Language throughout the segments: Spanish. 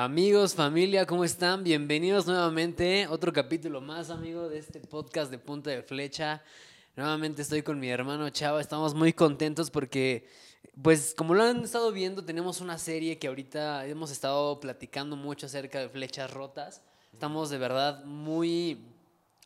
Amigos, familia, ¿cómo están? Bienvenidos nuevamente. Otro capítulo más, amigo, de este podcast de Punta de Flecha. Nuevamente estoy con mi hermano Chava. Estamos muy contentos porque, pues, como lo han estado viendo, tenemos una serie que ahorita hemos estado platicando mucho acerca de flechas rotas. Estamos de verdad muy,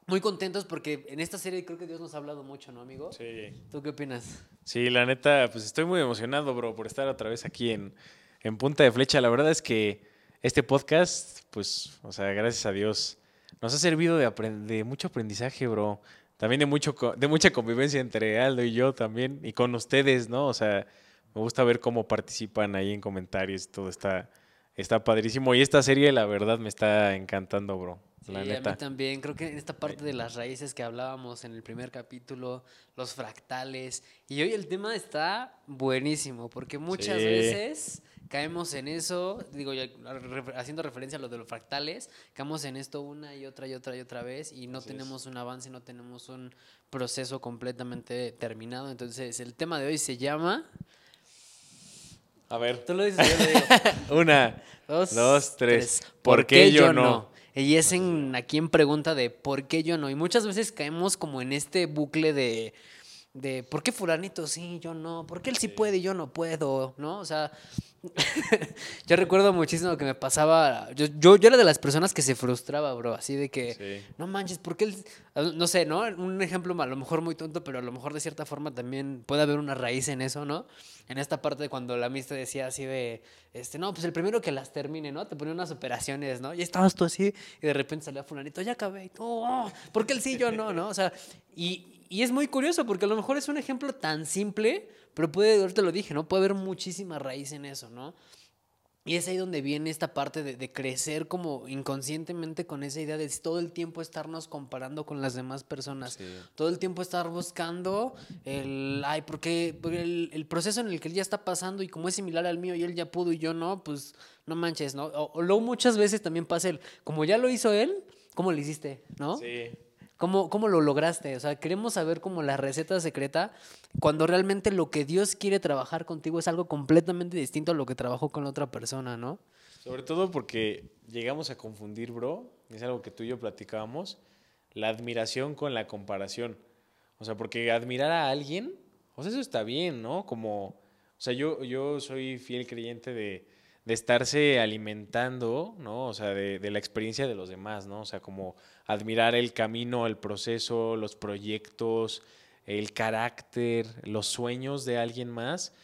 muy contentos porque en esta serie creo que Dios nos ha hablado mucho, ¿no, amigo? Sí. ¿Tú qué opinas? Sí, la neta, pues estoy muy emocionado, bro, por estar otra vez aquí en, en Punta de Flecha. La verdad es que este podcast, pues, o sea, gracias a Dios, nos ha servido de, de mucho aprendizaje, bro. También de, mucho, de mucha convivencia entre Aldo y yo también, y con ustedes, ¿no? O sea, me gusta ver cómo participan ahí en comentarios y todo está, está padrísimo. Y esta serie, la verdad, me está encantando, bro. Sí, la a neta. mí también. Creo que en esta parte de las raíces que hablábamos en el primer capítulo, los fractales. Y hoy el tema está buenísimo, porque muchas Sí. veces caemos en eso, digo, haciendo referencia a lo de los fractales, caemos en esto una y otra y otra y otra vez y no Así es. tenemos un avance, no tenemos un proceso completamente terminado. Entonces, el tema de hoy se llama... A ver, Tú lo dices, yo lo digo. una, Dos, Dos, tres. ¿Por qué yo no? Y es en aquí en pregunta de ¿por qué yo no? Y muchas veces caemos como en este bucle de, de ¿por qué fulanito sí, yo no? ¿Por qué él sí puede y yo no puedo? ¿No? O sea, yo recuerdo muchísimo que me pasaba, yo, yo, yo era de las personas que se frustraba, bro, así de que, Sí. no manches, ¿por qué él, no sé, ¿no? Un ejemplo a lo mejor muy tonto, pero a lo mejor de cierta forma también puede haber una raíz en eso, ¿no? En esta parte de cuando la amistad decía así de, este, no, pues el primero que las termine, ¿no? Te ponía unas operaciones, ¿no? Y estabas tú así y de repente salía fulanito, ya acabé, y tú, "Oh, ¿por qué él sí, yo no, no? O sea, y, y es muy curioso porque a lo mejor es un ejemplo tan simple, pero puede, ahorita lo dije, ¿no? Puede haber muchísima raíz en eso, ¿no? Y es ahí donde viene esta parte de, de crecer como inconscientemente con esa idea de todo el tiempo estarnos comparando con las demás personas. Sí. Todo el tiempo estar buscando el, ay, porque, porque el, el proceso en el que él ya está pasando y como es similar al mío y él ya pudo y yo no, pues no manches, ¿no? O, o luego muchas veces también pasa el, como ya lo hizo él, ¿cómo lo hiciste? ¿no? Sí. ¿Cómo, ¿Cómo lo lograste? O sea, queremos saber como la receta secreta cuando realmente lo que Dios quiere trabajar contigo es algo completamente distinto a lo que trabajó con la otra persona, ¿no? Sobre todo porque llegamos a confundir, bro, es algo que tú y yo platicábamos, la admiración con la comparación. O sea, porque admirar a alguien, o sea, eso está bien, ¿no? Como, o sea, yo, yo soy fiel creyente de, de estarse alimentando, ¿no? O sea, de, la experiencia de los demás, ¿no? O sea, como admirar el camino, el proceso, los proyectos, el carácter, los sueños de alguien más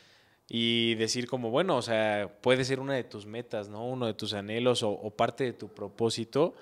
y decir como, bueno, o sea, puede ser una de tus metas, ¿no? Uno de tus anhelos o, o parte de tu propósito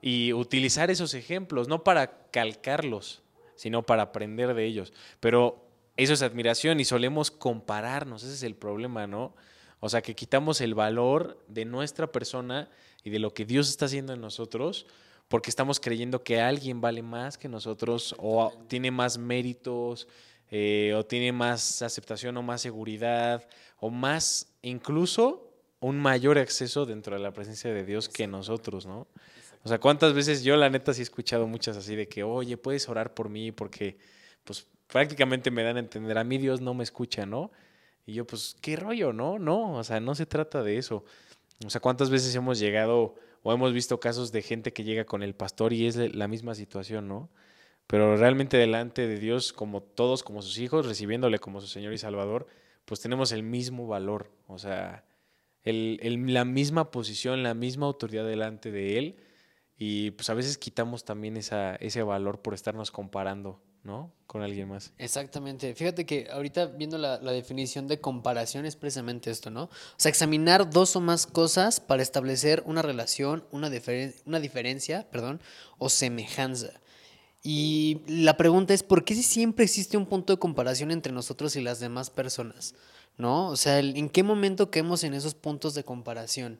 y utilizar esos ejemplos, no para calcarlos, sino para aprender de ellos. Pero eso es admiración y solemos compararnos, ese es el problema, ¿no? O sea, que quitamos el valor de nuestra persona y de lo que Dios está haciendo en nosotros porque estamos creyendo que alguien vale más que nosotros o tiene más méritos eh, o tiene más aceptación o más seguridad o más incluso un mayor acceso dentro de la presencia de Dios que nosotros, ¿no? O sea, ¿cuántas veces yo la neta sí he escuchado muchas así de que, oye, puedes orar por mí porque pues prácticamente me dan a entender, a mí Dios no me escucha, ¿no? Y yo, pues, ¿qué rollo, no? No, o sea, no se trata de eso. O sea, ¿cuántas veces hemos llegado o hemos visto casos de gente que llega con el pastor y es la misma situación, ¿no? Pero realmente delante de Dios, como todos, como sus hijos, recibiéndole como su Señor y Salvador, pues tenemos el mismo valor, o sea, el, el- la misma posición, la misma autoridad delante de Él. Y pues a veces quitamos también esa, ese valor por estarnos comparando, ¿no? Con alguien más. Exactamente. Fíjate que ahorita viendo la, la definición de comparación es precisamente esto, ¿no? O sea, examinar dos o más cosas para establecer una relación, una, diferen- una diferencia, perdón, o semejanza. Y la pregunta es, ¿por qué si siempre existe un punto de comparación entre nosotros y las demás personas? ¿No? O sea, ¿en qué momento caemos en esos puntos de comparación?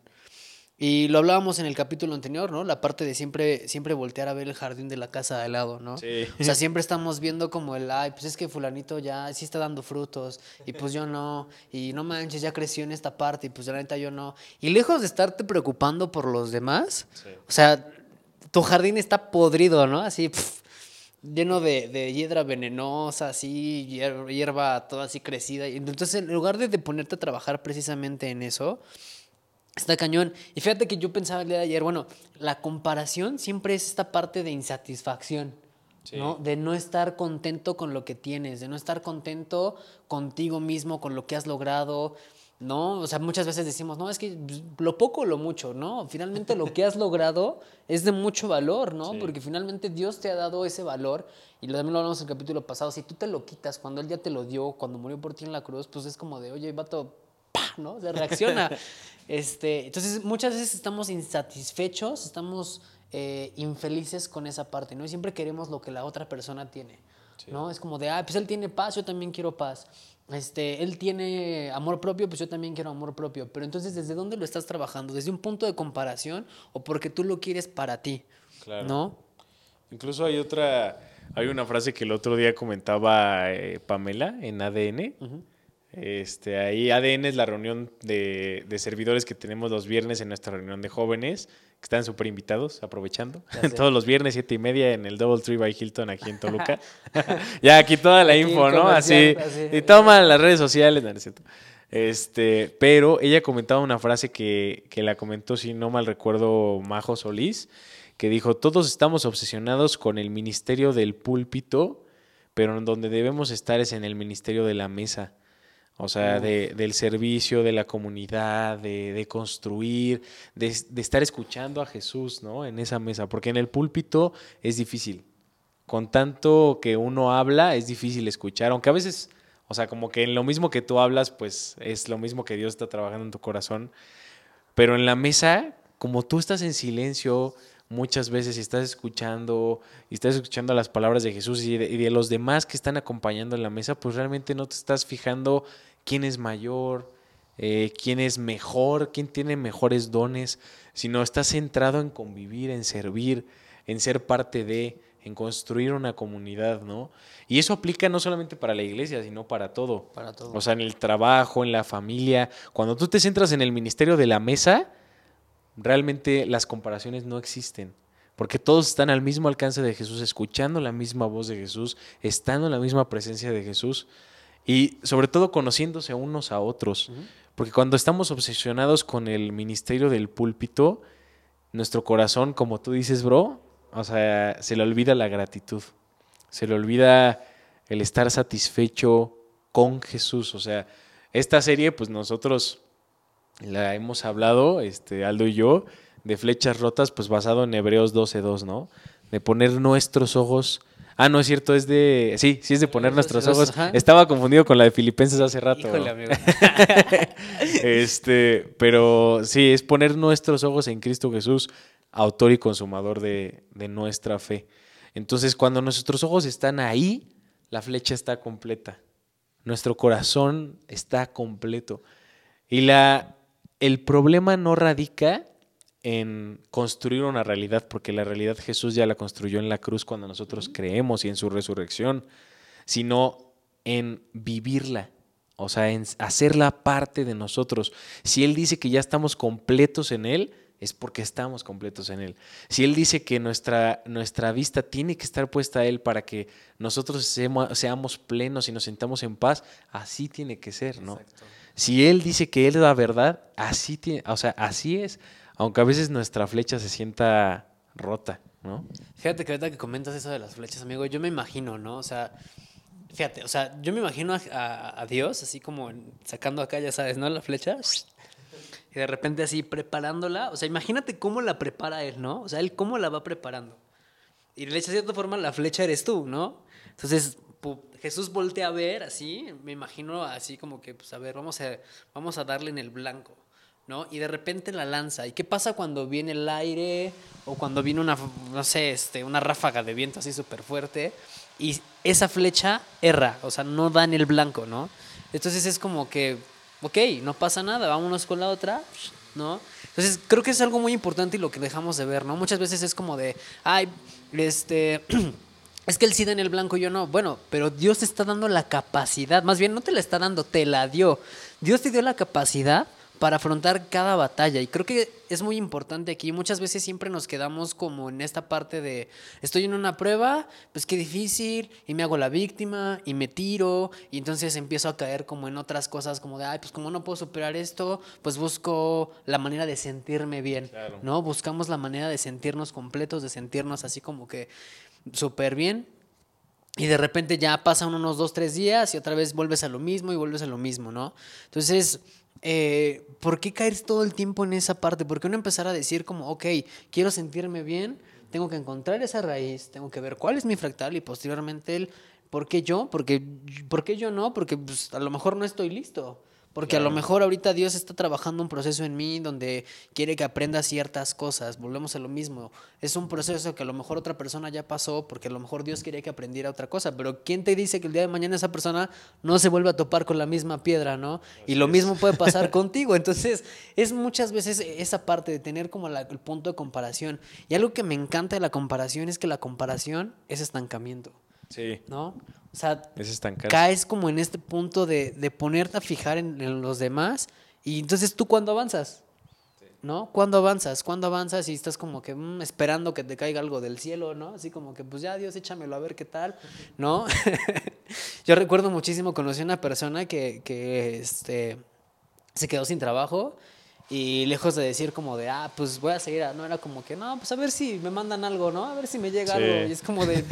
Y lo hablábamos en el capítulo anterior, ¿no? La parte de siempre, siempre voltear a ver el jardín de la casa de al lado, ¿no? Sí. O sea, siempre estamos viendo como el, ay, pues es que fulanito ya sí está dando frutos y pues yo no, y no manches, ya creció en esta parte y pues la neta yo no. Y lejos de estarte preocupando por los demás, Sí. o sea, tu jardín está podrido, ¿no? Así, pf, lleno de, de hiedra venenosa, así, hier- hierba toda así crecida. Entonces, en lugar de, de ponerte a trabajar precisamente en eso, está cañón. Y fíjate que yo pensaba el día de ayer, bueno, la comparación siempre es esta parte de insatisfacción. Sí. ¿no? De no estar contento con lo que tienes, de no estar contento contigo mismo, con lo que has logrado, ¿no? O sea, muchas veces decimos, no, es que pues, lo poco o lo mucho, ¿no? Finalmente lo que has logrado es de mucho valor, ¿no? Sí. Porque finalmente Dios te ha dado ese valor, y lo también lo hablamos en el capítulo pasado, si tú te lo quitas cuando Él ya te lo dio, cuando murió por ti en la cruz, pues es como de, oye, vato, ¡pa! ¿no? Se reacciona. este, entonces, muchas veces estamos insatisfechos, estamos eh, infelices con esa parte, ¿no? Y siempre queremos lo que la otra persona tiene, ¿no? Es como de, ah, pues él tiene paz, yo también quiero paz. Este, él tiene amor propio, pues yo también quiero amor propio. Pero entonces, ¿desde dónde lo estás trabajando? ¿Desde un punto de comparación o porque tú lo quieres para ti? Claro. ¿No? Incluso hay otra, hay una frase que el otro día comentaba eh, Pamela en ADN. Este, ahí ADN es la reunión de, de servidores que tenemos los viernes en nuestra reunión de jóvenes, que están súper invitados, aprovechando. Todos los viernes, siete y media, en el Double Tree by Hilton aquí en Toluca. ya aquí toda la Aquí info, ¿no? Así. Y toma las redes sociales, no, no es cierto. Este, pero ella comentaba una frase que, que la comentó, si no mal recuerdo, Majo Solís, que dijo, todos estamos obsesionados con el ministerio del púlpito, pero en donde debemos estar es en el ministerio de la mesa. O sea, de- del servicio, de la comunidad, de, de construir, de, de estar escuchando a Jesús, ¿no? En esa mesa, porque en el púlpito es difícil. Con tanto que uno habla, es difícil escuchar, aunque a veces, o sea, como que en lo mismo que tú hablas, pues es lo mismo que Dios está trabajando en tu corazón. Pero en la mesa, como tú estás en silencio muchas veces y estás escuchando y estás escuchando las palabras de Jesús y de, y de los demás que están acompañando en la mesa, pues realmente no te estás fijando quién es mayor, eh, quién es mejor, quién tiene mejores dones, sino estás centrado en convivir, en servir, en ser parte de, en construir una comunidad, ¿no? Y eso aplica no solamente para la iglesia, sino para todo. Para todo. O sea, en el trabajo, en la familia. Cuando tú te centras en el ministerio de la mesa, realmente las comparaciones no existen. Porque todos están al mismo alcance de Jesús, escuchando la misma voz de Jesús, estando en la misma presencia de Jesús y sobre todo conociéndose unos a otros. Porque cuando estamos obsesionados con el ministerio del púlpito, nuestro corazón, como tú dices, bro, o sea, se le olvida la gratitud. Se le olvida el estar satisfecho con Jesús. O sea, esta serie, pues nosotros la hemos hablado, este, Aldo y yo, de flechas rotas, pues basado en Hebreos 12.2, ¿no? De poner nuestros ojos. Ah, no es cierto, es de. Sí, sí es de poner nuestros 12:2, ojos. ajá. Estaba confundido con la de Filipenses hace rato. Híjole, amigo. este, pero sí, es poner nuestros ojos en Cristo Jesús, autor y consumador de, de nuestra fe. Entonces, cuando nuestros ojos están ahí, la flecha está completa. Nuestro corazón está completo. Y la, el problema no radica en construir una realidad, porque la realidad Jesús ya la construyó en la cruz cuando nosotros creemos y en su resurrección, sino en vivirla, o sea, en hacerla parte de nosotros. Si Él dice que ya estamos completos en Él, es porque estamos completos en Él. Si Él dice que nuestra, nuestra vista tiene que estar puesta a Él para que nosotros seamos, seamos plenos y nos sintamos en paz, así tiene que ser, ¿no? Si Él dice que Él es la verdad, así tiene, o sea, así es, aunque a veces nuestra flecha se sienta rota, ¿no? Fíjate que ahorita que comentas eso de las flechas, amigo, yo me imagino, ¿no? O sea, fíjate, o sea, yo me imagino a, a- Dios así como sacando acá, ya sabes, ¿no? La flecha. Y de repente así preparándola. O sea, imagínate cómo la prepara él, ¿no? O sea, él cómo la va preparando. Y de cierta forma la flecha eres tú, ¿no? Entonces, Jesús voltea a ver así, me imagino así como que, pues a ver, vamos a, vamos a darle en el blanco, ¿no? Y de repente la lanza. ¿Y qué pasa cuando viene el aire o cuando viene una, no sé, este, una ráfaga de viento así súper fuerte? Y esa flecha erra, o sea, no da en el blanco, ¿no? Entonces es como que, ok, no pasa nada, vámonos con la otra, ¿no? Entonces creo que es algo muy importante y lo que dejamos de ver, ¿no? Muchas veces es como de, ay, este... Es que él sí da en el blanco y yo no. Bueno, pero Dios te está dando la capacidad. Más bien, no te la está dando, te la dio. Dios te dio la capacidad para afrontar cada batalla. Y creo que es muy importante aquí. Muchas veces siempre nos quedamos como en esta parte de, estoy en una prueba, pues qué difícil, y me hago la víctima, y me tiro, y entonces empiezo a caer como en otras cosas, como de, ay, pues como no puedo superar esto, pues busco la manera de sentirme bien, ¿no? Buscamos la manera de sentirnos completos, de sentirnos así como que súper bien. Y de repente ya pasan unos dos, tres días y otra vez vuelves a lo mismo y vuelves a lo mismo, ¿no? Entonces, eh, ¿por qué caer todo el tiempo en esa parte? ¿Por qué no empezar a decir como, ok, quiero sentirme bien, tengo que encontrar esa raíz, tengo que ver cuál es mi fractal y posteriormente el, ¿por qué yo? Porque, ¿Por qué yo no? Porque pues, a lo mejor no estoy listo. Porque a lo mejor ahorita Dios está trabajando un proceso en mí donde quiere que aprenda ciertas cosas. Volvemos a lo mismo. Es un proceso que a lo mejor otra persona ya pasó porque a lo mejor Dios quería que aprendiera otra cosa. Pero ¿quién te dice que el día de mañana esa persona no se vuelve a topar con la misma piedra, no? y lo mismo puede pasar contigo. Entonces es muchas veces esa parte de tener como el punto de comparación. Y algo que me encanta de la comparación es que la comparación es estancamiento. Sí. ¿No? O sea, es caes como en este punto de, de ponerte a fijar en, los demás y entonces tú cuando avanzas, ¿no? ¿Cuándo avanzas? ¿Cuándo avanzas y estás como que mm, esperando que te caiga algo del cielo, ¿no? Así como que pues ya Dios échamelo a ver qué tal, ¿no? Yo recuerdo muchísimo, conocí a una persona que, que este, se quedó sin trabajo y lejos de decir como de, ah, pues voy a seguir, no era como que, no, pues a ver si me mandan algo, ¿no? A ver si me llega algo. Y es como de,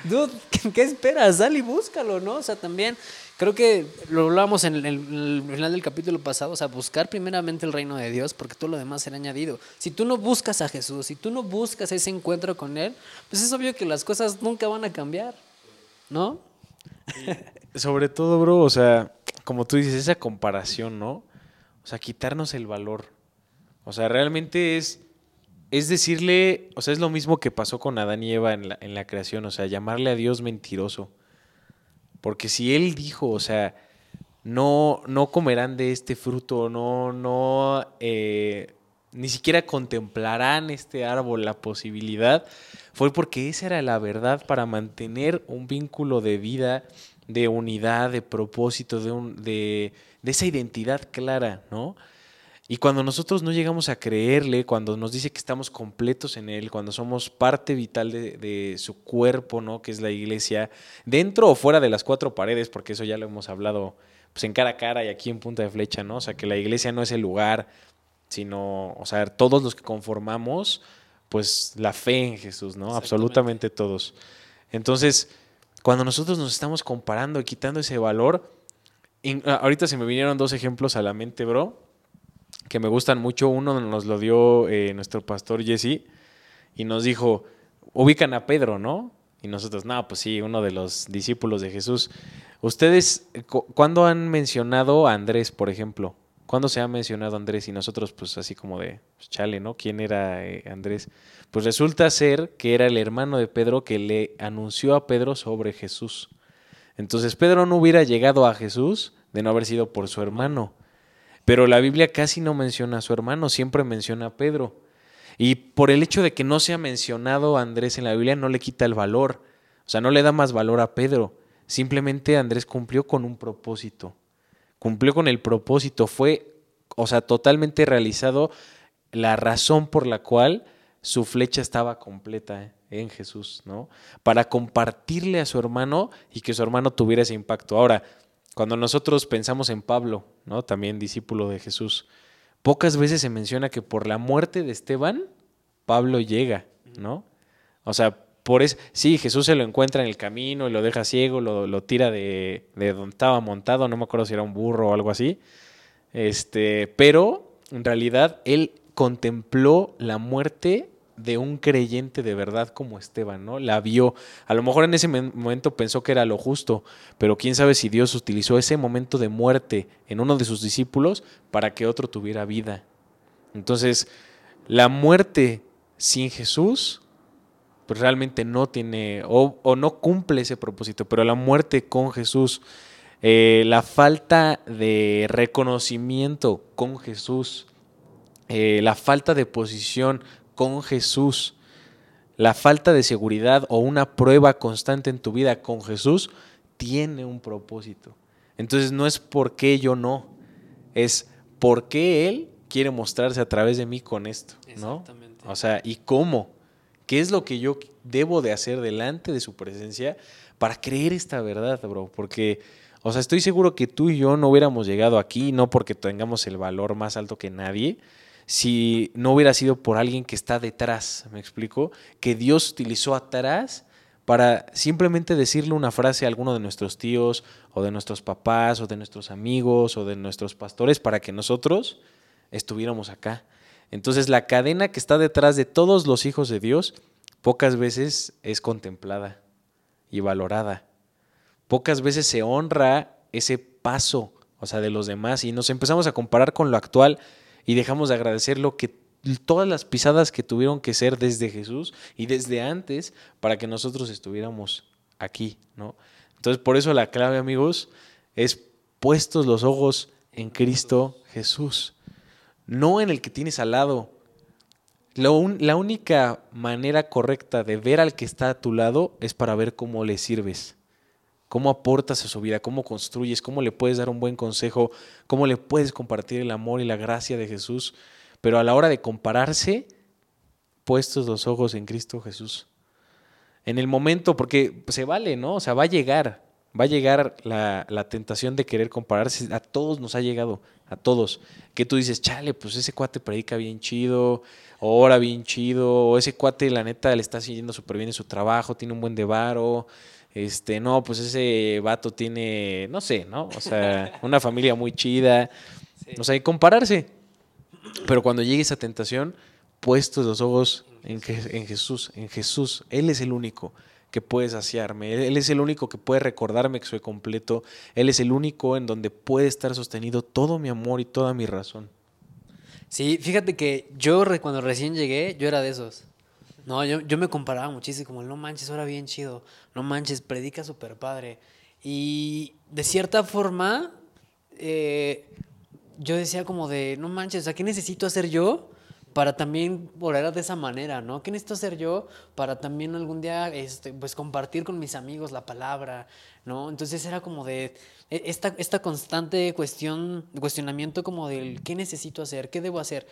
dude, ¿qué esperas? Sal y búscalo, ¿no? O sea, también creo que lo hablábamos en el, final del capítulo pasado, o sea, buscar primeramente el reino de Dios, porque todo lo demás será añadido. Si tú no buscas a Jesús, si tú no buscas ese encuentro con Él, pues es obvio que las cosas nunca van a cambiar, ¿no? sobre todo, bro, o sea, como tú dices, esa comparación, ¿no? O sea, quitarnos el valor. O sea, realmente es, es decirle, o sea, es lo mismo que pasó con Adán y Eva en la, en la creación, o sea, llamarle a Dios mentiroso. Porque si Él dijo, o sea, no, no comerán de este fruto, no, no, eh, ni siquiera contemplarán este árbol, la posibilidad, fue porque esa era la verdad para mantener un vínculo de vida, de unidad, de propósito, de, un, de, de esa identidad clara, ¿no? Y cuando nosotros no llegamos a creerle, cuando nos dice que estamos completos en Él, cuando somos parte vital de, su cuerpo, ¿no? Que es la iglesia, dentro o fuera de las cuatro paredes, porque eso ya lo hemos hablado pues en cara a cara y aquí en punta de flecha, ¿no? O sea, que la iglesia no es el lugar, sino, o sea, todos los que conformamos, pues la fe en Jesús, ¿no? Absolutamente todos. Entonces, cuando nosotros nos estamos comparando y quitando ese valor, Ah, ahorita se me vinieron dos ejemplos a la mente, bro, que me gustan mucho. Uno nos lo dio eh, nuestro pastor Jesse y nos dijo, ubican a Pedro, ¿no? Y nosotros, no, pues sí, uno de los discípulos de Jesús. Ustedes, ¿cuándo han mencionado a Andrés, por ejemplo? ¿Cuándo se ha mencionado a Andrés? Y nosotros, pues así como de, pues, chale, ¿no? ¿Quién era eh, Andrés? Pues resulta ser que era el hermano de Pedro que le anunció a Pedro sobre Jesús. Entonces Pedro no hubiera llegado a Jesús de no haber sido por su hermano. Pero la Biblia casi no menciona a su hermano, siempre menciona a Pedro. Y por el hecho de que no se ha mencionado a Andrés en la Biblia, no le quita el valor. O sea, no le da más valor a Pedro. Simplemente Andrés cumplió con un propósito. Cumplió con el propósito. Fue, o sea, totalmente realizado la razón por la cual su flecha estaba completa ¿eh? en Jesús, ¿no? Para compartirle a su hermano y que su hermano tuviera ese impacto. Ahora, cuando nosotros pensamos en Pablo, ¿no? También discípulo de Jesús, pocas veces se menciona que por la muerte de Esteban, Pablo llega, ¿no? O sea, por eso, sí, Jesús se lo encuentra en el camino y lo deja ciego, lo, tira de, de, donde estaba montado, no me acuerdo si era un burro o algo así. Este, pero en realidad él contempló la muerte de un creyente de verdad como Esteban, ¿no? La vio. A lo mejor en ese momento pensó que era lo justo, pero quién sabe si Dios utilizó ese momento de muerte en uno de sus discípulos para que otro tuviera vida. Entonces, la muerte sin Jesús, pues realmente no tiene o, no cumple ese propósito, pero la muerte con Jesús, eh, la falta de reconocimiento con Jesús, eh, la falta de posición con Jesús. La falta de seguridad o una prueba constante en tu vida con Jesús tiene un propósito. Entonces no es porque yo no, es por qué Él quiere mostrarse a través de mí con esto, ¿no? Exactamente. O sea, ¿y cómo? ¿Qué es lo que yo debo de hacer delante de su presencia para creer esta verdad, bro? Porque, o sea, estoy seguro que tú y yo no hubiéramos llegado aquí, no porque tengamos el valor más alto que nadie, si no hubiera sido por alguien que está detrás, ¿me explico? Que Dios utilizó atrás para simplemente decirle una frase a alguno de nuestros tíos o de nuestros papás o de nuestros amigos o de nuestros pastores para que nosotros estuviéramos acá. Entonces la cadena que está detrás de todos los hijos de Dios pocas veces es contemplada y valorada. Pocas veces se honra ese paso, o sea, de los demás y nos empezamos a comparar con lo actual y dejamos de agradecer lo que todas las pisadas que tuvieron que ser desde Jesús y desde antes para que nosotros estuviéramos aquí, ¿no? Entonces, por eso la clave, amigos, es puestos los ojos en Cristo Jesús, no en el que tienes al lado. La, un- la única manera correcta de ver al que está a tu lado es para ver cómo le sirves, cómo aportas a su vida, cómo construyes, cómo le puedes dar un buen consejo, cómo le puedes compartir el amor y la gracia de Jesús. Pero a la hora de compararse, puestos los ojos en Cristo Jesús. En el momento, porque se vale, ¿no? O sea, va a llegar, va a llegar la, la tentación de querer compararse. A todos nos ha llegado, a todos. Que tú dices, chale, pues ese cuate predica bien chido, ora bien chido, o ese cuate, la neta, le está siguiendo súper bien en su trabajo, tiene un buen de varo. Este, no, pues ese vato tiene, no sé, ¿no? O sea, una familia muy chida. O sea, y compararse. Pero cuando llegue esa tentación, puestos los ojos en, Je- en Jesús, en Jesús, Él es el único que puede saciarme, Él- es el único que puede recordarme que soy completo, Él es el único en donde puede estar sostenido todo mi amor y toda mi razón. Sí, fíjate que yo cuando recién llegué, yo era de esos. No, yo, yo me comparaba muchísimo, como no manches, ahora bien chido, no manches, predica súper padre. Y de cierta forma, eh, yo decía como de, no manches, o sea, ¿qué necesito hacer yo para también orar de esa manera, ¿no? ¿Qué necesito hacer yo para también algún día, este, pues, compartir con mis amigos la palabra, ¿no? Entonces era como de e- esta, esta constante cuestión, cuestionamiento como del, ¿qué necesito hacer? ¿Qué debo hacer?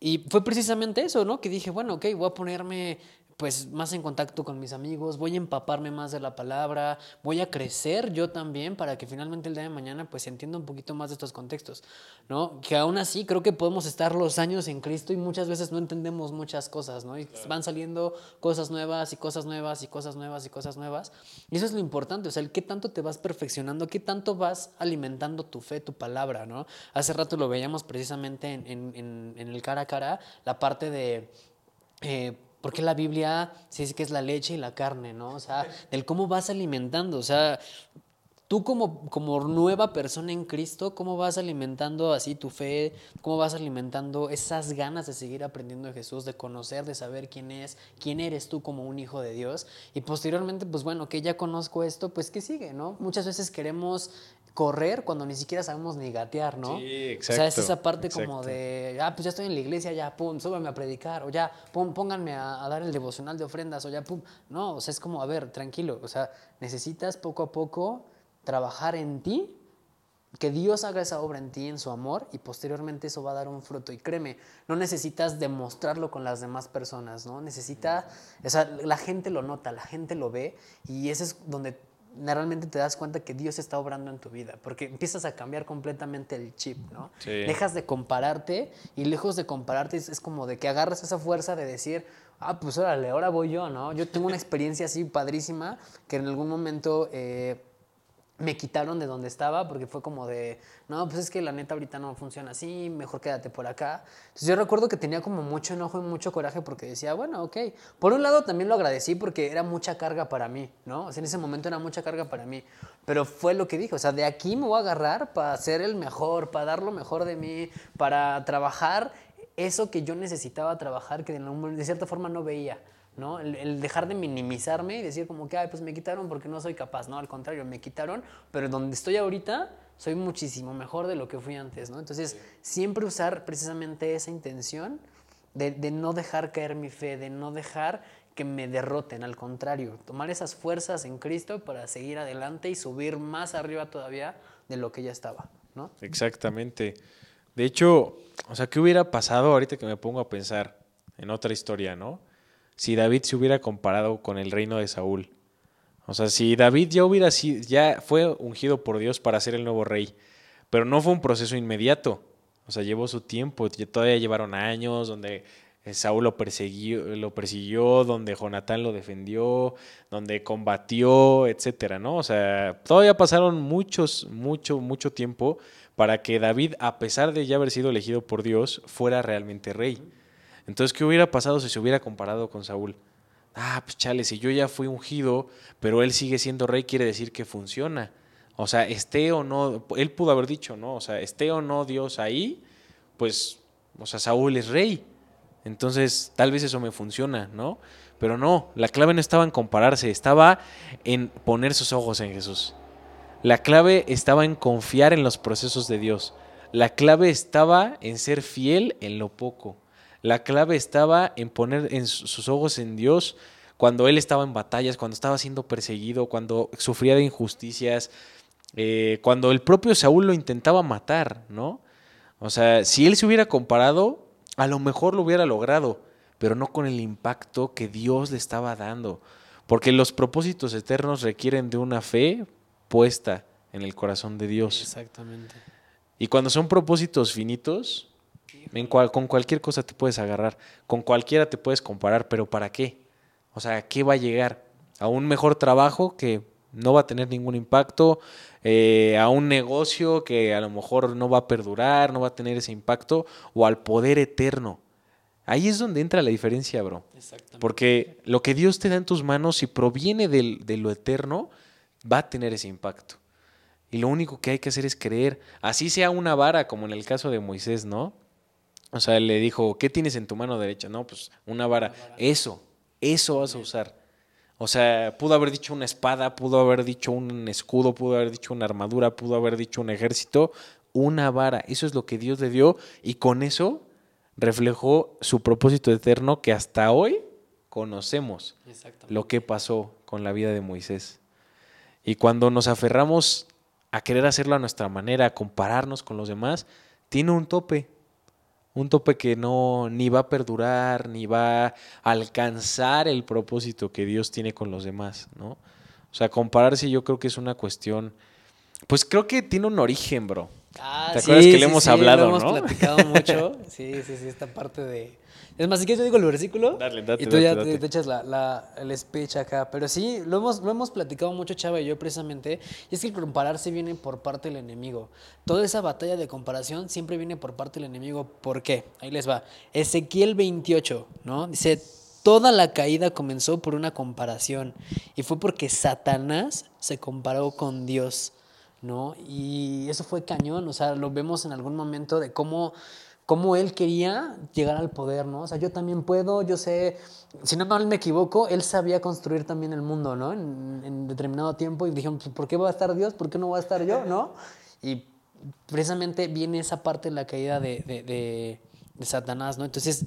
Y fue precisamente eso, ¿no? Que dije, bueno, ok, voy a ponerme pues más en contacto con mis amigos, voy a empaparme más de la palabra, voy a crecer yo también para que finalmente el día de mañana pues entienda un poquito más de estos contextos, ¿no? Que aún así creo que podemos estar los años en Cristo y muchas veces no entendemos muchas cosas, ¿no? Y van saliendo cosas nuevas y cosas nuevas y cosas nuevas y cosas nuevas. Y eso es lo importante, o sea, el qué tanto te vas perfeccionando, qué tanto vas alimentando tu fe, tu palabra, ¿no? Hace rato lo veíamos precisamente en, en- en- en el cara a cara, la parte de... eh, ¿Por qué la Biblia se dice que es la leche y la carne, no? O sea, el cómo vas alimentando, o sea, tú como, como nueva persona en Cristo, ¿cómo vas alimentando así tu fe? ¿Cómo vas alimentando esas ganas de seguir aprendiendo de Jesús, de conocer, de saber quién es, quién eres tú como un hijo de Dios? Y posteriormente, pues bueno, que ya conozco esto, pues ¿qué sigue, no? Muchas veces queremos correr cuando ni siquiera sabemos ni gatear, ¿no? Sí, O sea, es exacto, esa parte como exacto. de, ah, pues ya estoy en la iglesia, ya, pum, súbame a predicar, o ya, pum, pónganme a, a dar el devocional de ofrendas, o ya, pum. No, o sea, es como, a ver, tranquilo, o sea, necesitas poco a poco trabajar en ti, que Dios haga esa obra en ti, en su amor, y posteriormente eso va a dar un fruto. Y créeme, no necesitas demostrarlo con las demás personas, ¿no? Necesita, o sea, la gente lo nota, la gente lo ve, y ese es donde realmente te das cuenta que Dios está obrando en tu vida, porque empiezas a cambiar completamente el chip, ¿no? Sí. Dejas de compararte, y lejos de compararte es, es como de que agarras esa fuerza de decir, ah, pues órale, ahora voy yo, ¿no? Yo tengo una experiencia así padrísima, que en algún momento... eh, me quitaron de donde estaba porque fue como de, no, pues es que la neta ahorita no funciona así, mejor quédate por acá. Entonces yo recuerdo que tenía como mucho enojo y mucho coraje porque decía, bueno, ok. Por un lado también lo agradecí porque era mucha carga para mí, ¿no? O sea, en ese momento era mucha carga para mí. Pero fue lo que dije, o sea, de aquí me voy a agarrar para ser el mejor, para dar lo mejor de mí, para trabajar eso que yo necesitaba trabajar, que de, de cierta forma no veía. ¿No? El, el dejar de minimizarme y decir como que, ay, pues me quitaron porque no soy capaz, ¿no? Al contrario, me quitaron, pero donde estoy ahorita soy muchísimo mejor de lo que fui antes, ¿no? Entonces, siempre usar precisamente esa intención de, de no dejar caer mi fe, de no dejar que me derroten, al contrario, tomar esas fuerzas en Cristo para seguir adelante y subir más arriba todavía de lo que ya estaba, ¿no? Exactamente. De hecho, o sea, ¿qué hubiera pasado ahorita que me pongo a pensar en otra historia, ¿no? Si David se hubiera comparado con el reino de Saúl. O sea, si David ya hubiera sido, ya fue ungido por Dios para ser el nuevo rey, pero no fue un proceso inmediato. O sea, llevó su tiempo, todavía llevaron años donde eh, Saúl lo persiguió, lo persiguió, donde Jonatán lo defendió, donde combatió, etcétera, ¿no? O sea, todavía pasaron muchos, mucho, mucho tiempo para que David, a pesar de ya haber sido elegido por Dios, fuera realmente rey. Entonces, ¿qué hubiera pasado si se hubiera comparado con Saúl? Ah, pues chale, si yo ya fui ungido, pero él sigue siendo rey, quiere decir que funciona. O sea, esté o no, él pudo haber dicho, ¿no? O sea, esté o no Dios ahí, pues, o sea, Saúl es rey. Entonces, tal vez eso me funciona, ¿no? Pero no, la clave no estaba en compararse, estaba en poner sus ojos en Jesús. La clave estaba en confiar en los procesos de Dios. La clave estaba en ser fiel en lo poco. La clave estaba en poner en sus ojos en Dios cuando él estaba en batallas, cuando estaba siendo perseguido, cuando sufría de injusticias, eh, cuando el propio Saúl lo intentaba matar, ¿no? O sea, si él se hubiera comparado, a lo mejor lo hubiera logrado, pero no con el impacto que Dios le estaba dando. Porque los propósitos eternos requieren de una fe puesta en el corazón de Dios. Exactamente. Y cuando son propósitos finitos, en cual, con cualquier cosa te puedes agarrar, con cualquiera te puedes comparar, pero ¿para qué? O sea, ¿a qué va a llegar? ¿A un mejor trabajo que no va a tener ningún impacto? Eh, ¿A un negocio que a lo mejor no va a perdurar, no va a tener ese impacto? ¿O al poder eterno? Ahí es donde entra la diferencia, bro. Porque lo que Dios te da en tus manos, si proviene de lo eterno, va a tener ese impacto. Y lo único que hay que hacer es creer, así sea una vara, como en el caso de Moisés, ¿no? O sea, le dijo, ¿qué tienes en tu mano derecha? No, pues una vara. Eso, eso vas a usar. O sea, pudo haber dicho una espada, pudo haber dicho un escudo, pudo haber dicho una armadura, pudo haber dicho un ejército, una vara. Eso es lo que Dios le dio y con eso reflejó su propósito eterno que hasta hoy conocemos lo que pasó con la vida de Moisés. Y cuando nos aferramos a querer hacerlo a nuestra manera, a compararnos con los demás, tiene un tope. Un tope que no ni va a perdurar, ni va a alcanzar el propósito que Dios tiene con los demás, ¿no? O sea, compararse yo creo que es una cuestión, pues creo que tiene un origen, bro. Ah, ¿Te acuerdas que le hemos hablado, lo hemos platicado mucho. Sí, sí, sí, esta parte de es más, si quieres yo digo el versículo dale, date, y tú ya Te, echas la, el speech acá. Pero sí, lo hemos, lo hemos platicado mucho Chava y yo precisamente. Y es que el compararse viene por parte del enemigo. Toda esa batalla de comparación siempre viene por parte del enemigo. ¿Por qué? Ahí les va. Ezequiel 28, ¿no? Dice, toda la caída comenzó por una comparación. Y fue porque Satanás se comparó con Dios, ¿no? Y eso fue cañón. O sea, lo vemos en algún momento de cómo cómo él quería llegar al poder, ¿no? O sea, yo también puedo, yo sé, si no mal me equivoco, él sabía construir también el mundo, ¿no? En, determinado tiempo y dijeron, pues, ¿por qué va a estar Dios? ¿Por qué no va a estar yo? ¿No? Y precisamente viene esa parte de la caída de, de, de Satanás, ¿no? Entonces,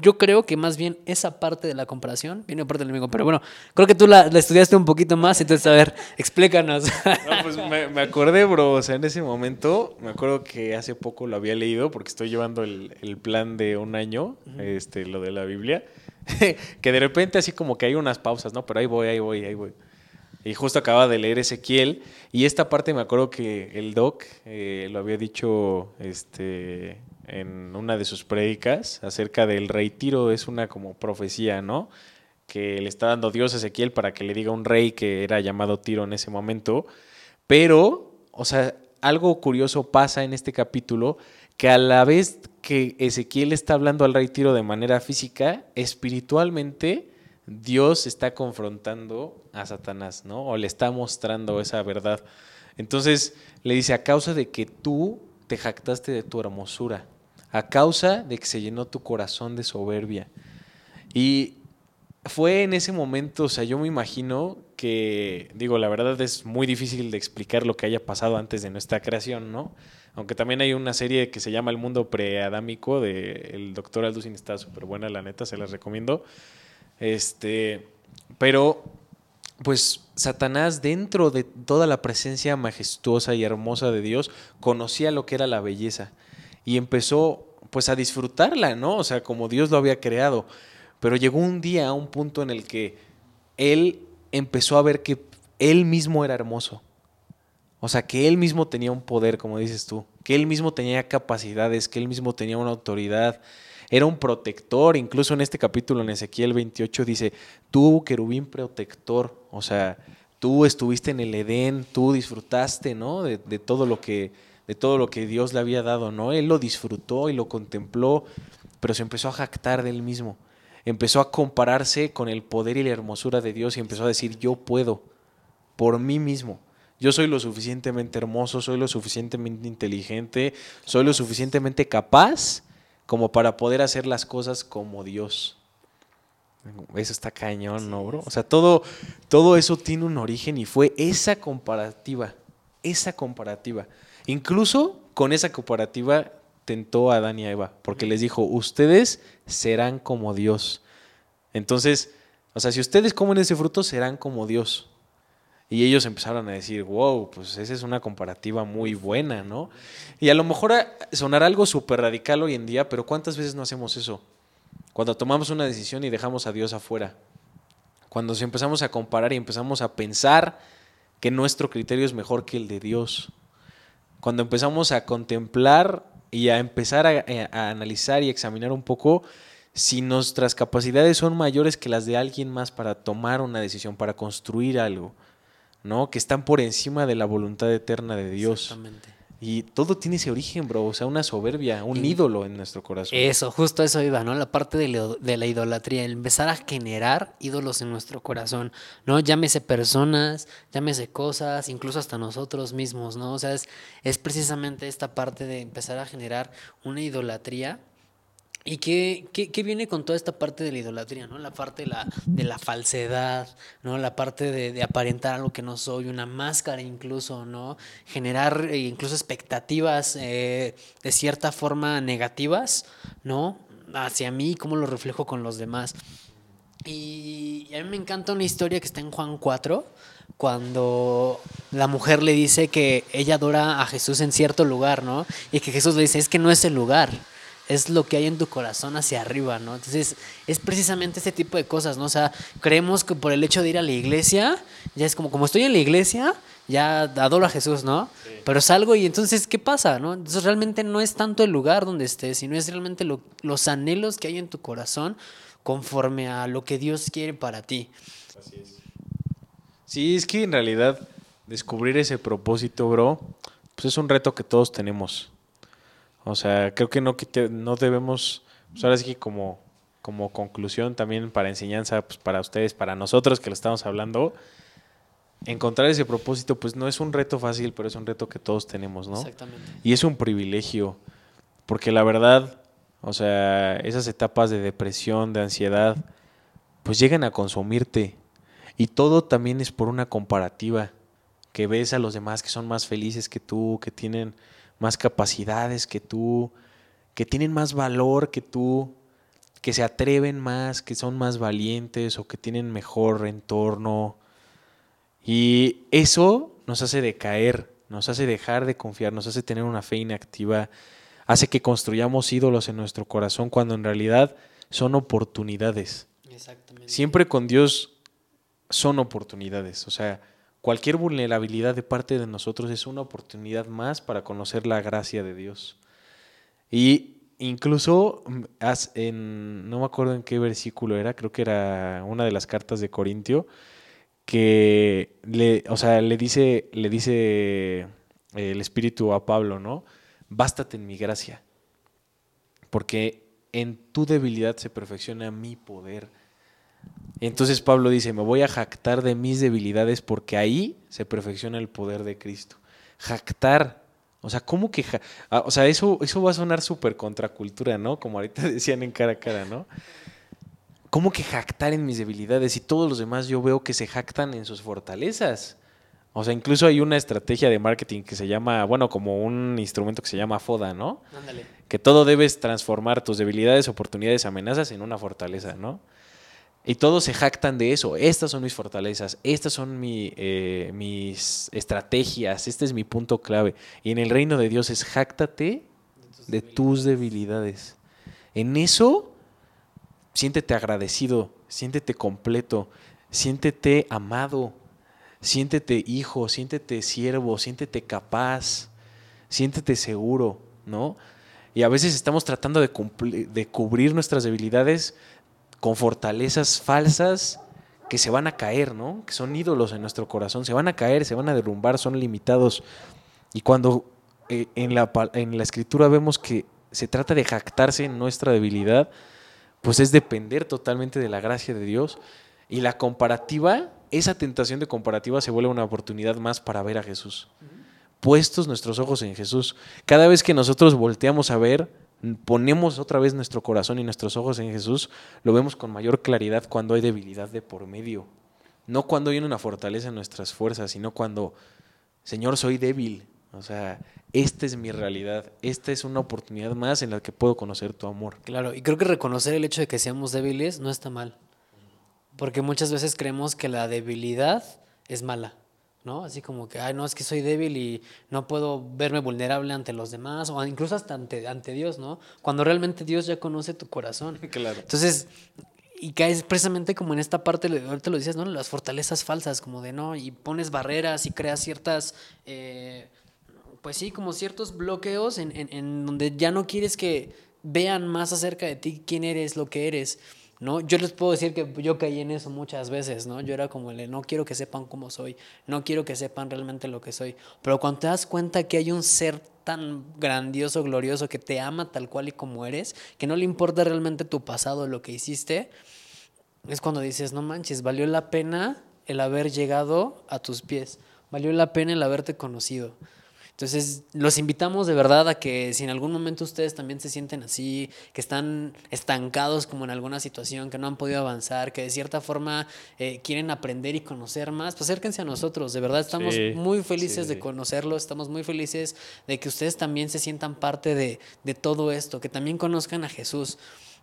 yo creo que más bien esa parte de la comparación viene parte del enemigo. Pero bueno, creo que tú la, estudiaste un poquito más, entonces a ver, explícanos. No, pues me, acordé, bro. O sea, en ese momento, me acuerdo que hace poco lo había leído porque estoy llevando el, plan de un año, este, lo de la Biblia. que de repente así como que hay unas pausas, ¿no? Pero ahí voy, ahí voy, ahí voy. Y justo acaba de leer Ezequiel. Y esta parte me acuerdo que el doc eh, lo había dicho este, en una de sus prédicas acerca del rey Tiro, es una como profecía, ¿no? Que le está dando Dios a Ezequiel para que le diga a un rey que era llamado Tiro en ese momento. Pero, o sea, algo curioso pasa en este capítulo, que a la vez que Ezequiel está hablando al rey Tiro de manera física, espiritualmente Dios está confrontando a Satanás, ¿no? O le está mostrando esa verdad. Entonces le dice, a causa de que tú te jactaste de tu hermosura, a causa de que se llenó tu corazón de soberbia. Y fue en ese momento, o sea, yo me imagino que, digo, la verdad es muy difícil de explicar lo que haya pasado antes de nuestra creación, ¿no? Aunque también hay una serie que se llama El mundo preadámico de el doctor Alducin, está súper buena, la neta, se las recomiendo. Este, pero, pues, Satanás, dentro de toda la presencia majestuosa y hermosa de Dios, conocía lo que era la belleza y empezó pues a disfrutarla, ¿no? O sea, como Dios lo había creado. Pero llegó un día a un punto en el que él empezó a ver que él mismo era hermoso. O sea, que él mismo tenía un poder, como dices tú, que él mismo tenía capacidades, que él mismo tenía una autoridad, era un protector, incluso en este capítulo en Ezequiel 28 dice, tú querubín protector, o sea, tú estuviste en el Edén, tú disfrutaste, ¿no? De, de, todo lo que de todo lo que Dios le había dado, ¿no? Él lo disfrutó y lo contempló, pero se empezó a jactar de él mismo. Empezó a compararse con el poder y la hermosura de Dios y empezó a decir, yo puedo, por mí mismo. Yo soy lo suficientemente hermoso, soy lo suficientemente inteligente, soy lo suficientemente capaz como para poder hacer las cosas como Dios. Eso está cañón, ¿no, bro? O sea, todo, todo eso tiene un origen y fue esa comparativa, esa comparativa. Incluso con esa comparativa tentó a Adán y a Eva, porque les dijo, ustedes serán como Dios. Entonces, o sea, si ustedes comen ese fruto, serán como Dios. Y ellos empezaron a decir, wow, pues esa es una comparativa muy buena, ¿no? Y a lo mejor sonará algo súper radical hoy en día, pero ¿cuántas veces no hacemos eso? Cuando tomamos una decisión y dejamos a Dios afuera. Cuando empezamos a comparar y empezamos a pensar que nuestro criterio es mejor que el de Dios. Cuando empezamos a contemplar y a empezar a, a analizar y examinar un poco si nuestras capacidades son mayores que las de alguien más para tomar una decisión, para construir algo. ¿no? Que están por encima de la voluntad eterna de Dios. Exactamente. Y todo tiene ese origen, bro. O sea, una soberbia, un ídolo en nuestro corazón. Eso, justo eso iba, ¿no? La parte de, de, la idolatría, el empezar a generar ídolos en nuestro corazón, ¿no? Llámese personas, llámese cosas, incluso hasta nosotros mismos, ¿no? O sea, es, es precisamente esta parte de empezar a generar una idolatría ¿Y qué, qué, viene con toda esta parte de la idolatría, ¿no? La parte de la, de la falsedad, ¿no? La parte de, de, aparentar algo que no soy, una máscara incluso, ¿no? Generar eh, incluso expectativas eh, de cierta forma negativas, ¿no? Hacia mí, cómo lo reflejo con los demás. Y a mí me encanta una historia que está en Juan 4, cuando la mujer le dice que ella adora a Jesús en cierto lugar, ¿no? Y que Jesús le dice, es que no es el lugar es lo que hay en tu corazón hacia arriba, ¿no? Entonces, es precisamente este tipo de cosas, ¿no? O sea, creemos que por el hecho de ir a la iglesia, ya es como, como estoy en la iglesia, ya adoro a Jesús, ¿no? Pero salgo y entonces, ¿qué pasa, no? Entonces, realmente no es tanto el lugar donde estés, sino es realmente los anhelos que hay en tu corazón conforme a lo que Dios quiere para ti. Así es. Sí, es que en realidad descubrir ese propósito, bro, pues es un reto que todos tenemos. O sea, creo que no, no debemos, pues ahora sí que como, como conclusión también para enseñanza, pues para ustedes, para nosotros que lo estamos hablando, encontrar ese propósito, pues no es un reto fácil, pero es un reto que todos tenemos, ¿no? Exactamente. Y es un privilegio, porque la verdad, o sea, esas etapas de depresión, de ansiedad, pues llegan a consumirte. Y todo también es por una comparativa, que ves a los demás que son más felices que tú, que tienen más capacidades que tú, que tienen más valor que tú, que se atreven más, que son más valientes o que tienen mejor entorno. Y eso nos hace decaer, nos hace dejar de confiar, nos hace tener una fe inactiva, hace que construyamos ídolos en nuestro corazón cuando en realidad son oportunidades. Siempre con Dios son oportunidades. O sea, Cualquier vulnerabilidad de parte de nosotros es una oportunidad más para conocer la gracia de Dios. Y incluso mm, en, no me acuerdo en qué versículo era, creo que era una de las cartas de Corintio, que le, o sea, le dice, le dice el Espíritu a Pablo, ¿no? Bástate en mi gracia, porque en tu debilidad se perfecciona mi poder. Entonces Pablo dice, me voy a jactar de mis debilidades porque ahí se perfecciona el poder de Cristo. Jactar. O sea, ¿cómo que... Ah, o sea, eso, eso va a sonar súper contracultura, ¿no? Como ahorita decían en cara a cara, ¿no? ¿Cómo que jactar en mis debilidades? Y todos los demás yo veo que se jactan en sus fortalezas. O sea, incluso hay una estrategia de marketing que se llama, bueno, como un instrumento que se llama FODA, ¿no? Ándale. Que todo debes transformar tus debilidades, oportunidades, amenazas en una fortaleza, ¿no? Y todos se jactan de eso. Estas son mis fortalezas, estas son eh, mis estrategias, este es mi punto clave. Y en el reino de Dios es jáctate de tus debilidades. En eso, siéntete agradecido, siéntete completo, siéntete amado, siéntete hijo, siéntete siervo, siéntete capaz, siéntete seguro, ¿no? Y a veces estamos tratando de, de cubrir nuestras debilidades con fortalezas falsas que se van a caer, ¿no? Que son ídolos en nuestro corazón, se van a caer, se van a derrumbar, son limitados. Y cuando eh, en, la, en la escritura vemos que se trata de jactarse en nuestra debilidad, pues es depender totalmente de la gracia de Dios. Y la comparativa, esa tentación de comparativa se vuelve una oportunidad más para ver a Jesús. Puestos nuestros ojos en Jesús. Cada vez que nosotros volteamos a ver, ponemos otra vez nuestro corazón y nuestros ojos en Jesús, lo vemos con mayor claridad cuando hay debilidad de por medio. No cuando hay una fortaleza en nuestras fuerzas, sino cuando, Señor, soy débil. O sea, esta es mi realidad, esta es una oportunidad más en la que puedo conocer tu amor. Claro, y creo que reconocer el hecho de que seamos débiles no está mal, porque muchas veces creemos que la debilidad es mala. ¿No? Así como que, ay, no, es que soy débil y no puedo verme vulnerable ante los demás o incluso hasta ante, ante Dios, ¿no? Cuando realmente Dios ya conoce tu corazón. Claro. Entonces, y caes precisamente como en esta parte, ahorita lo dices, ¿no? Las fortalezas falsas, como de, ¿no? Y pones barreras y creas ciertas, eh, pues sí, como ciertos bloqueos en, en, en donde ya no quieres que vean más acerca de ti quién eres, lo que eres. ¿No? Yo les puedo decir que yo caí en eso muchas veces, ¿no? Yo era como el, no quiero que sepan cómo soy, no quiero que sepan realmente lo que soy. Pero cuando te das cuenta que hay un ser tan grandioso, glorioso, que te ama tal cual y como eres, que no le importa realmente tu pasado, lo que hiciste, es cuando dices, no manches, valió la pena el haber llegado a tus pies, valió la pena el haberte conocido. Entonces, los invitamos de verdad a que si en algún momento ustedes también se sienten así, que están estancados como en alguna situación, que no han podido avanzar, que de cierta forma eh, quieren aprender y conocer más, pues acérquense a nosotros. De verdad, estamos muy felices de conocerlos, estamos muy felices de que ustedes también se sientan parte de, de todo esto, que también conozcan a Jesús.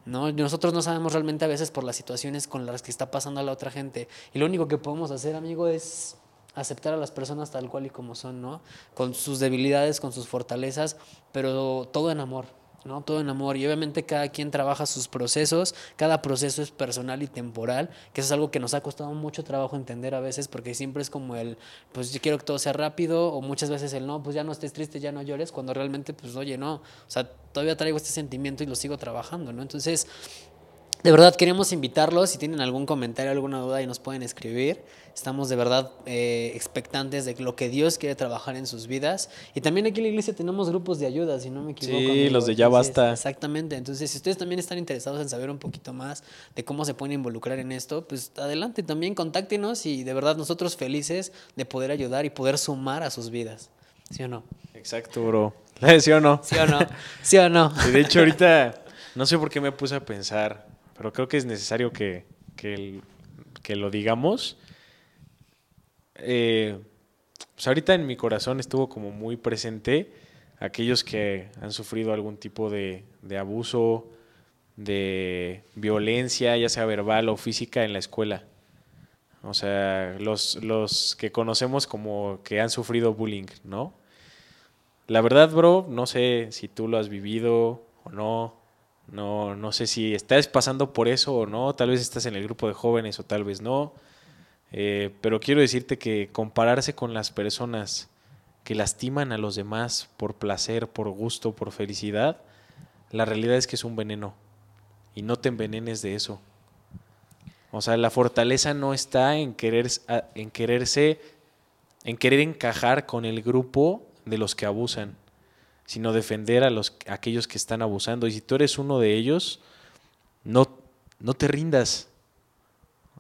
¿no? Nosotros no sabemos realmente a veces por las situaciones con las que está pasando a la otra gente. Y lo único que podemos hacer, amigo, es aceptar a las personas tal cual y como son, ¿no? Con sus debilidades, con sus fortalezas, pero todo en amor, ¿no? Todo en amor. Y obviamente cada quien trabaja sus procesos, cada proceso es personal y temporal, que es algo que nos ha costado mucho trabajo entender a veces, porque siempre es como el, pues yo quiero que todo sea rápido, o muchas veces el no, pues ya no estés triste, ya no llores, cuando realmente, pues oye, no, o sea, todavía traigo este sentimiento y lo sigo trabajando, ¿no? Entonces, de verdad queremos invitarlos, si tienen algún comentario, alguna duda y nos pueden escribir. Estamos de verdad eh, expectantes de lo que Dios quiere trabajar en sus vidas. Y también aquí en la iglesia tenemos grupos de ayuda, si no me equivoco. Sí, los de Ya Basta. Exactamente. Entonces, si ustedes también están interesados en saber un poquito más de cómo se pueden involucrar en esto, pues adelante también, contáctenos y de verdad nosotros felices de poder ayudar y poder sumar a sus vidas. ¿Sí o no? Exacto, bro. ¿Sí o no? ¿Sí o no? ¿Sí o no? de hecho, ahorita no sé por qué me puse a pensar pero creo que es necesario que, que, lo digamos. Eh, pues ahorita en mi corazón estuvo como muy presente aquellos que han sufrido algún tipo de, de abuso, de violencia, ya sea verbal o física, en la escuela. O sea, los, los que conocemos como que han sufrido bullying, ¿no? La verdad, bro, no sé si tú lo has vivido o no, no, no sé si estás pasando por eso o no, tal vez estás en el grupo de jóvenes o tal vez no, eh, pero quiero decirte que compararse con las personas que lastiman a los demás por placer, por gusto, por felicidad, la realidad es que es un veneno y no te envenenes de eso. O sea, la fortaleza no está en, querer, en quererse, en querer encajar con el grupo de los que abusan sino defender a, los, aquellos que están abusando. Y si tú eres uno de ellos, no, no te rindas.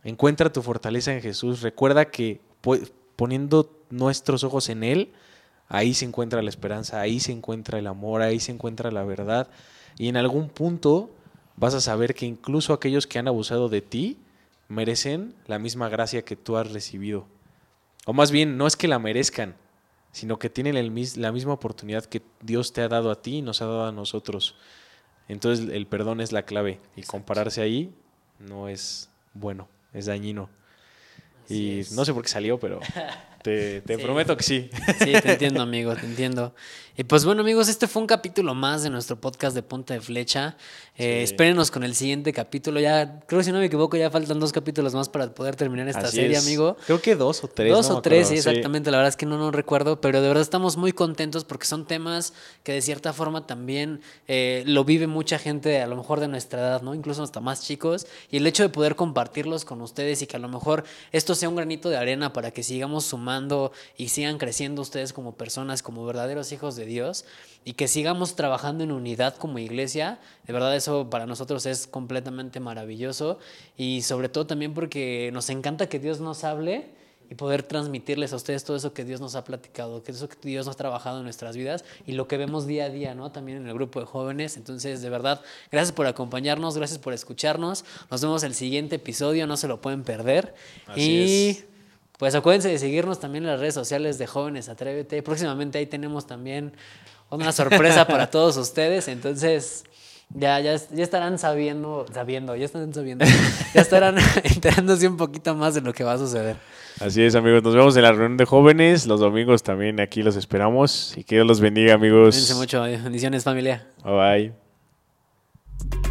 Encuentra tu fortaleza en Jesús. Recuerda que poniendo nuestros ojos en Él, ahí se encuentra la esperanza, ahí se encuentra el amor, ahí se encuentra la verdad. Y en algún punto vas a saber que incluso aquellos que han abusado de ti merecen la misma gracia que tú has recibido. O más bien, no es que la merezcan, sino que tienen el, la misma oportunidad que Dios te ha dado a ti y nos ha dado a nosotros. Entonces el perdón es la clave y compararse ahí no es bueno, es dañino. y no sé por qué salió, pero Te, te Sí. prometo que sí. Sí, te entiendo, amigo, te entiendo. Y pues bueno, amigos, este fue un capítulo más de nuestro podcast de Punta de Flecha. Eh, Sí. Espérenos con el siguiente capítulo. Ya, creo que si no me equivoco, ya faltan dos capítulos más para poder terminar esta Así serie, es. amigo. Creo que dos o tres. Dos no o tres, sí, exactamente. La verdad es que no, no recuerdo, pero de verdad estamos muy contentos porque son temas que de cierta forma también eh, lo vive mucha gente, a lo mejor de nuestra edad, ¿no? Incluso hasta más chicos. Y el hecho de poder compartirlos con ustedes y que a lo mejor esto sea un granito de arena para que sigamos sumando y sigan creciendo ustedes como personas, como verdaderos hijos de Dios y que sigamos trabajando en unidad como iglesia. De verdad eso para nosotros es completamente maravilloso y sobre todo también porque nos encanta que Dios nos hable y poder transmitirles a ustedes todo eso que Dios nos ha platicado, que eso que Dios nos ha trabajado en nuestras vidas y lo que vemos día a día, ¿no? También en el grupo de jóvenes. Entonces, de verdad, gracias por acompañarnos, gracias por escucharnos. Nos vemos el siguiente episodio, no se lo pueden perder. Así y es. Pues acuérdense de seguirnos también en las redes sociales de Jóvenes Atrévete. Próximamente ahí tenemos también una sorpresa para todos ustedes. Entonces, ya, ya, ya estarán sabiendo, sabiendo, ya estarán sabiendo, ya estarán enterándose un poquito más de lo que va a suceder. Así es, amigos. Nos vemos en la reunión de jóvenes. Los domingos también aquí los esperamos. Y que Dios los bendiga, amigos. Cuídense mucho. Bendiciones, familia. Bye bye.